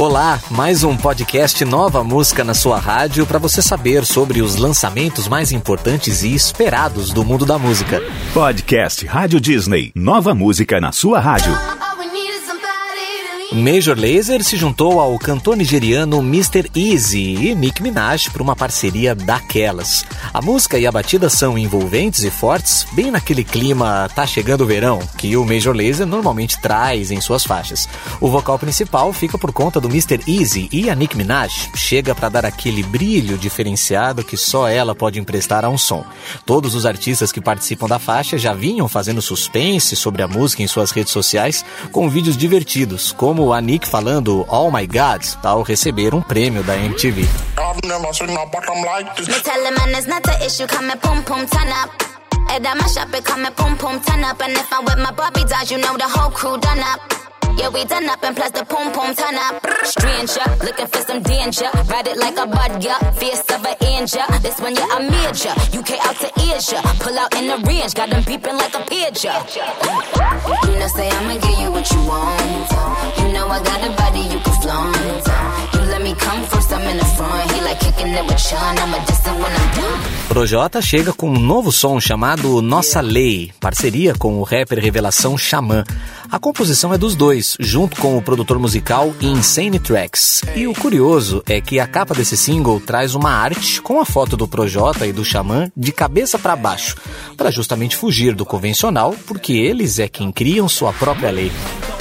Olá, mais um podcast Nova Música na sua rádio para você saber sobre os lançamentos mais importantes e esperados do mundo da música. Podcast Rádio Disney. Nova música na sua rádio. Major Lazer se juntou ao cantor nigeriano Mr. Easy e Nick Minaj para uma parceria daquelas. A música e a batida são envolventes e fortes, bem naquele clima tá chegando o verão que o Major Lazer normalmente traz em suas faixas. O vocal principal fica por conta do Mr. Easy e a Nick Minaj chega para dar aquele brilho diferenciado que só ela pode emprestar a um som. Todos os artistas que participam da faixa já vinham fazendo suspense sobre a música em suas redes sociais com vídeos divertidos, como como a Nick falando Oh My God ao receber um prêmio da MTV. Yeah, we done up and plus the pom pom turn up. Stranger, looking for some danger. Ride it like a bud, yeah. Fierce of an angel. This one, yeah, I major. UK out to Asia. Pull out in the range. Got them beeping like a pigeon. You know, say I'ma give you what you want. You know, I got a body you can flaunt. You let me come first, I'm in the front. Projota chega com um novo som chamado Nossa Lei, parceria com o rapper Revelação Xamã. A composição é dos dois, junto com o produtor musical Insane Tracks. E o curioso é que a capa desse single traz uma arte com a foto do Projota e do Xamã de cabeça para baixo, para justamente fugir do convencional, porque eles é quem criam sua própria lei.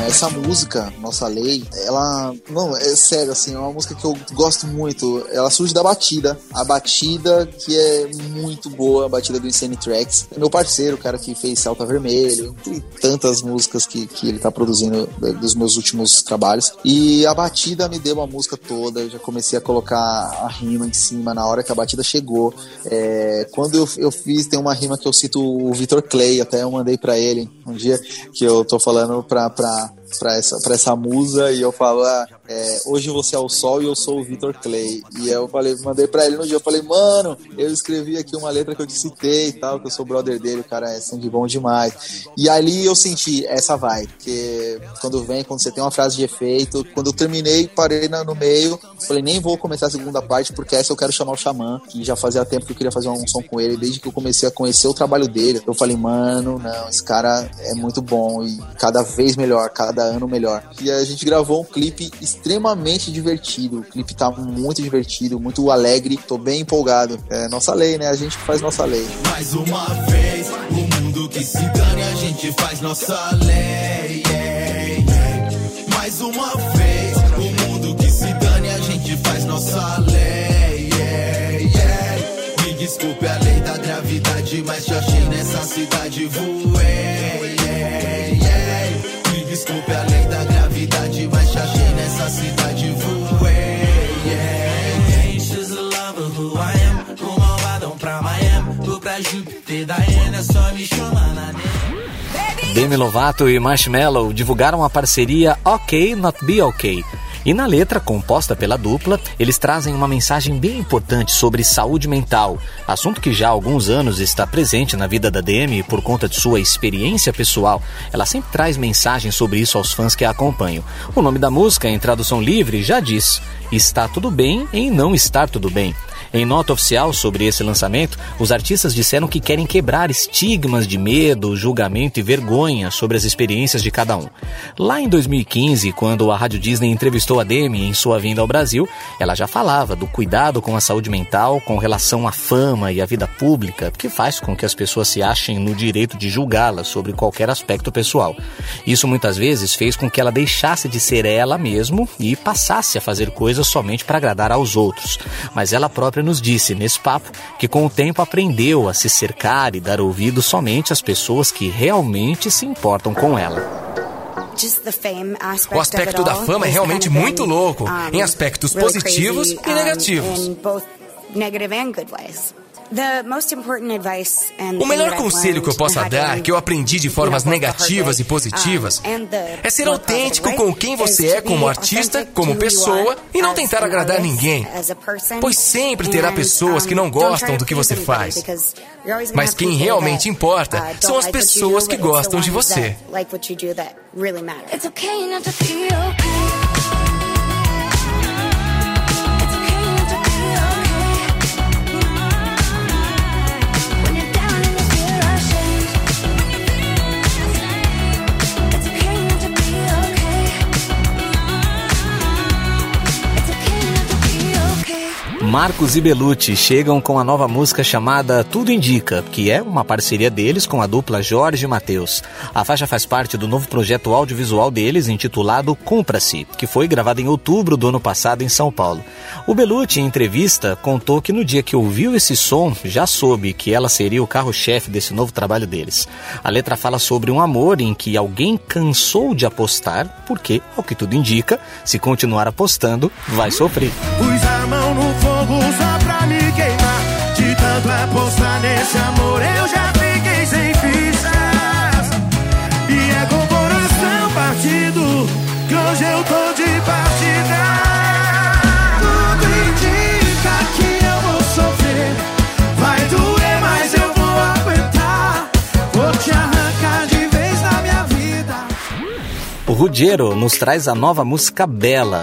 Essa música, Nossa Lei, ela. Não, é sério, assim, é uma música que eu gosto muito. Ela surge da batida. A batida que é muito boa, a batida do Insane Tracks. É meu parceiro, o cara que fez Salta Vermelho, e tantas músicas que, que ele tá produzindo dos meus últimos trabalhos. E a batida me deu a música toda. Eu já comecei a colocar a rima em cima na hora que a batida chegou. É, quando eu, eu fiz, tem uma rima que eu cito o Vitor Clay, até eu mandei para ele um dia que eu tô falando pra. pra Yeah. Para essa, pra essa musa e eu falo, ah, é, hoje você é o sol e eu sou o Victor Clay. E eu falei, mandei pra ele no dia, eu falei, mano, eu escrevi aqui uma letra que eu te citei e tal, que eu sou brother dele, o cara é sangue bom demais. E ali eu senti, essa vai, porque quando vem, quando você tem uma frase de efeito, quando eu terminei, parei no meio, falei, nem vou começar a segunda parte, porque essa eu quero chamar o Xamã, que já fazia tempo que eu queria fazer um som com ele, desde que eu comecei a conhecer o trabalho dele. Eu falei, mano, não, esse cara é muito bom e cada vez melhor, cada ano melhor. E a gente gravou um clipe extremamente divertido. O clipe tá muito divertido, muito alegre. Tô bem empolgado. É nossa lei, né? A gente faz nossa lei. Mais uma vez, o mundo que se dane, a gente faz nossa lei. Mais uma vez, o mundo que se dane, a gente faz nossa lei. Me desculpe a lei da gravidade, mas te achei nessa cidade, voei. Demi Lovato e Marshmello divulgaram a parceria OK Not Be OK. E na letra, composta pela dupla, eles trazem uma mensagem bem importante sobre saúde mental, assunto que já há alguns anos está presente na vida da Demi por conta de sua experiência pessoal. Ela sempre traz mensagens sobre isso aos fãs que a acompanham. O nome da música, em tradução livre, já diz: Está tudo bem em não estar tudo bem. Em nota oficial sobre esse lançamento, os artistas disseram que querem quebrar estigmas de medo, julgamento e vergonha sobre as experiências de cada um. Lá em 2015, quando a Rádio Disney entrevistou a Demi em sua vinda ao Brasil, ela já falava do cuidado com a saúde mental com relação à fama e à vida pública, que faz com que as pessoas se achem no direito de julgá-la sobre qualquer aspecto pessoal. Isso muitas vezes fez com que ela deixasse de ser ela mesmo e passasse a fazer coisas somente para agradar aos outros. Mas ela própria nos disse nesse papo que com o tempo aprendeu a se cercar e dar ouvido somente às pessoas que realmente se importam com ela. O aspecto da fama é realmente muito louco, em aspectos positivos e negativos. O melhor conselho que eu possa dar, que eu aprendi de formas negativas e positivas, é ser autêntico com quem você é como artista, como pessoa, e não tentar agradar ninguém. Pois sempre terá pessoas que não gostam do que você faz. Mas quem realmente importa são as pessoas que gostam de você. It's okay not to feel okay. Marcos e Belucci chegam com a nova música chamada Tudo Indica, que é uma parceria deles com a dupla Jorge e Matheus. A faixa faz parte do novo projeto audiovisual deles intitulado Cumpra-se, que foi gravado em outubro do ano passado em São Paulo. O Belucci, em entrevista, contou que no dia que ouviu esse som, já soube que ela seria o carro-chefe desse novo trabalho deles. A letra fala sobre um amor em que alguém cansou de apostar, porque, ao que tudo indica, se continuar apostando, vai sofrer. Fogo só pra me queimar. De tanto apostar nesse amor, eu já fiquei sem fichas. E é com o coração partido que hoje eu tô de partida. Tudo indica que eu vou sofrer. Vai doer, mas eu vou aguentar. Vou te arrancar de vez minha vida. O Ruggero nos traz a nova música Bela.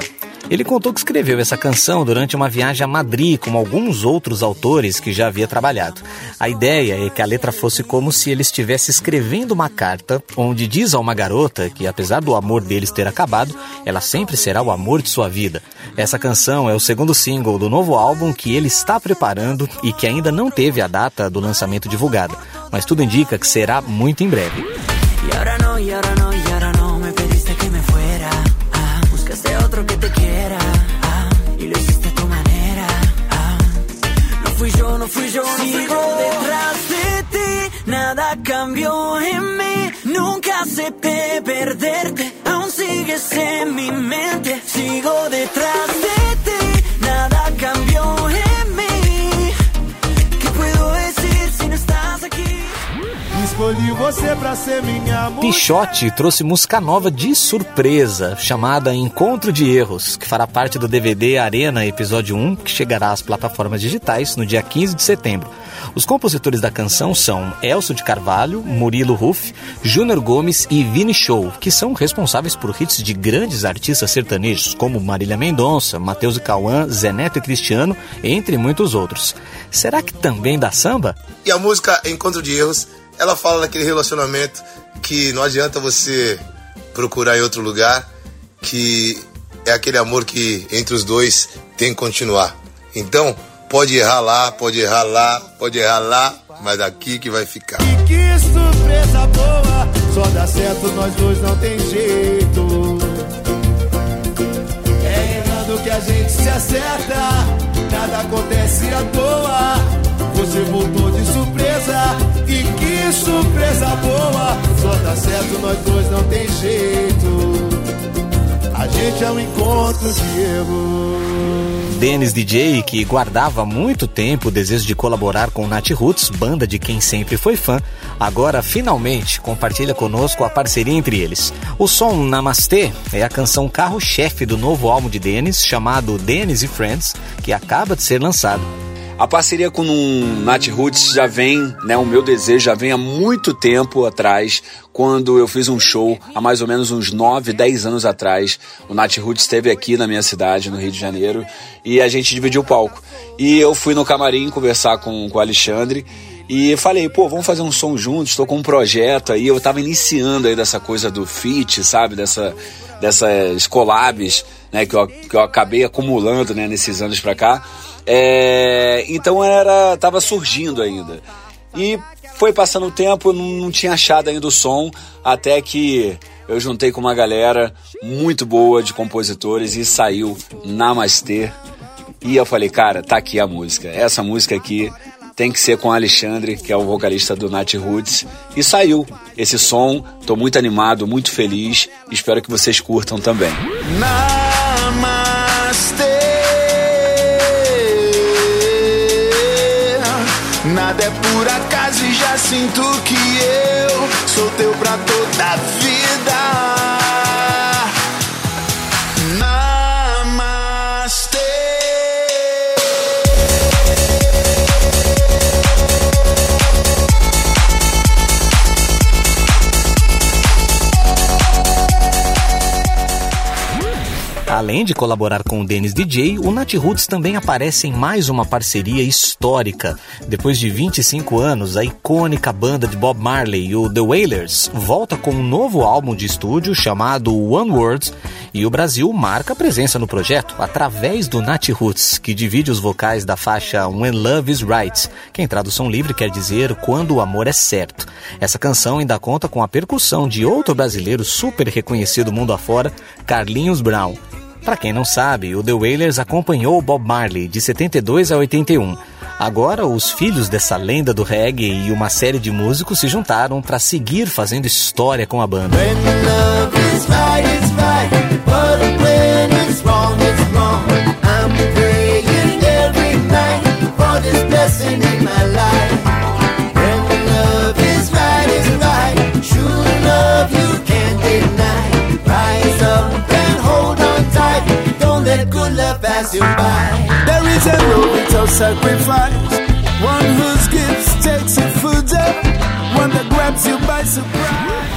Ele contou que escreveu essa canção durante uma viagem a Madrid com alguns outros autores que já havia trabalhado. A ideia é que a letra fosse como se ele estivesse escrevendo uma carta onde diz a uma garota que, apesar do amor deles ter acabado, ela sempre será o amor de sua vida. Essa canção é o segundo single do novo álbum que ele está preparando e que ainda não teve a data do lançamento divulgada, mas tudo indica que será muito em breve. Y fui yo, no detrás de ti, nada cambió en mí. Nunca perderte, aún você pra ser minha mulher. Pichote trouxe música nova de surpresa, chamada Encontro de Erros, que fará parte do DVD Arena Episódio 1, que chegará às plataformas digitais no dia 15 de setembro. Os compositores da canção são Elcio de Carvalho, Murilo Ruff, Júnior Gomes e Vini Show, que são responsáveis por hits de grandes artistas sertanejos, como Marília Mendonça, Matheus e Cauã, Zé Neto e Cristiano, entre muitos outros. Será que também dá samba? E a música Encontro de Erros, ela fala daquele relacionamento que não adianta você procurar em outro lugar, que é aquele amor que entre os dois tem que continuar. Então, pode errar lá, pode errar lá, pode errar lá, mas aqui que vai ficar. Que surpresa boa, só dá certo, nós dois não tem jeito. É errando que a gente se acerta, nada acontece à toa. Você voltou de surpresa, e que surpresa boa, só dá certo, nós dois não tem jeito. A gente é um encontro de erros. Dennis DJ, que guardava muito tempo o desejo de colaborar com Nat Roots, banda de quem sempre foi fã, agora finalmente compartilha conosco a parceria entre eles. O som Namastê é a canção carro-chefe do novo álbum de Dennis, chamado Dennis e Friends, que acaba de ser lançado. A parceria com o Nat Roots já vem, né? O meu desejo já vem há muito tempo atrás, quando eu fiz um show, há mais ou menos uns 9, 10 anos atrás. O Nat Roots esteve aqui na minha cidade, no Rio de Janeiro, e a gente dividiu o palco. E eu fui no camarim conversar com, com o Alexandre. E falei, pô, vamos fazer um som juntos, estou com um projeto aí, eu tava iniciando aí dessa coisa do fit, sabe, dessa, dessas collabs, né, que eu, que eu acabei acumulando, né, nesses anos pra cá. É, então era tava surgindo ainda. E foi passando o tempo, não, não tinha achado ainda o som, até que eu juntei com uma galera muito boa de compositores e saiu Namastê. E eu falei, cara, tá aqui a música. Essa música aqui tem que ser com Alexandre, que é o vocalista do Nat Roots. E saiu esse som, tô muito animado, muito feliz, espero que vocês curtam também. Namastê. Nada é por acaso e já sinto que eu sou teu pra toda a vida. Namastê. Além de colaborar com o Dennis DJ, o Nat Roots também aparece em mais uma parceria histórica. Depois de 25 anos, a icônica banda de Bob Marley, o The Wailers, volta com um novo álbum de estúdio chamado One World E o Brasil marca presença no projeto através do Nat Roots, que divide os vocais da faixa When Love is Right, que em tradução livre quer dizer Quando o Amor é Certo. Essa canção ainda conta com a percussão de outro brasileiro super reconhecido mundo afora, Carlinhos Brown. Para quem não sabe, o The Wailers acompanhou Bob Marley de 72 a 81. Agora, os filhos dessa lenda do reggae e uma série de músicos se juntaram para seguir fazendo história com a banda. By. There is a sacrifice. One whose gifts takes you. One that grabs you by surprise.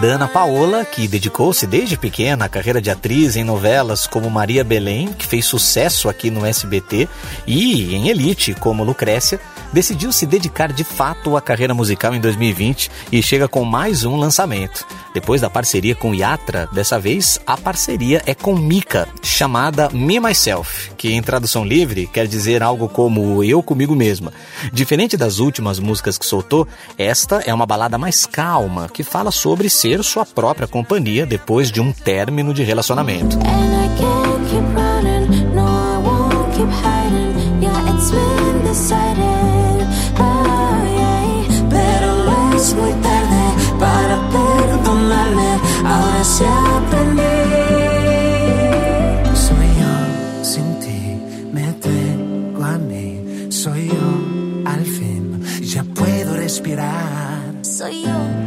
Dana Paola, que dedicou-se desde pequena à carreira de atriz em novelas como Maria Belém, que fez sucesso aqui no SBT, e em Elite, como Lucrécia, decidiu se dedicar de fato à carreira musical em 2020 e chega com mais um lançamento. Depois da parceria com Yatra, dessa vez a parceria é com Mika, chamada Me Myself, que em tradução livre quer dizer algo como eu comigo mesma. Diferente das últimas músicas que soltou, esta é uma balada mais calma, que fala sobre ser sua própria companhia depois de um término de relacionamento. Respirar. Soy yo.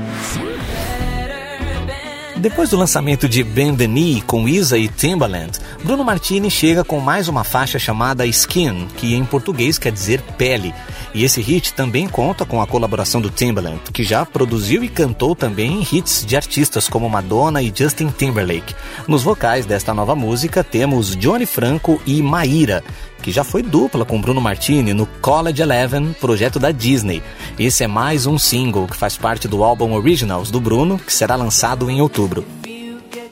Depois do lançamento de Bend the Knee com Isa e Timbaland, Bruno Martini chega com mais uma faixa chamada Skin, que em português quer dizer pele. E esse hit também conta com a colaboração do Timbaland, que já produziu e cantou também hits de artistas como Madonna e Justin Timberlake. Nos vocais desta nova música temos Johnny Franco e Maíra, que já foi dupla com Bruno Martini no College Eleven, projeto da Disney. Esse é mais um single que faz parte do álbum Originals do Bruno, que será lançado em outubro.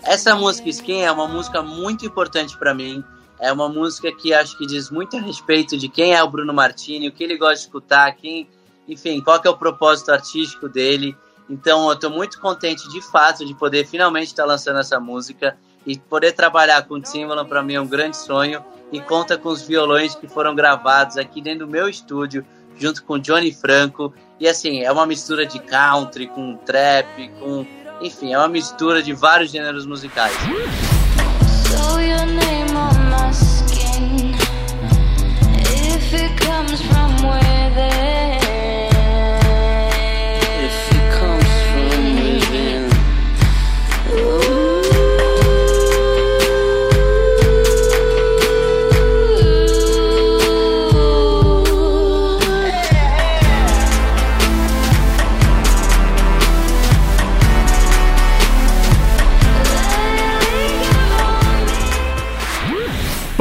Essa música Skin é uma música muito importante para mim. É uma música que acho que diz muito a respeito de quem é o Bruno Martini, o que ele gosta de escutar, quem, enfim, qual é o propósito artístico dele. Então eu estou muito contente de fato de poder finalmente estar tá lançando essa música e poder trabalhar com o Timbaland para mim é um grande sonho e conta com os violões que foram gravados aqui dentro do meu estúdio, junto com Johnny Franco. E assim, é uma mistura de country com trap, com. Enfim, é uma mistura de vários gêneros musicais.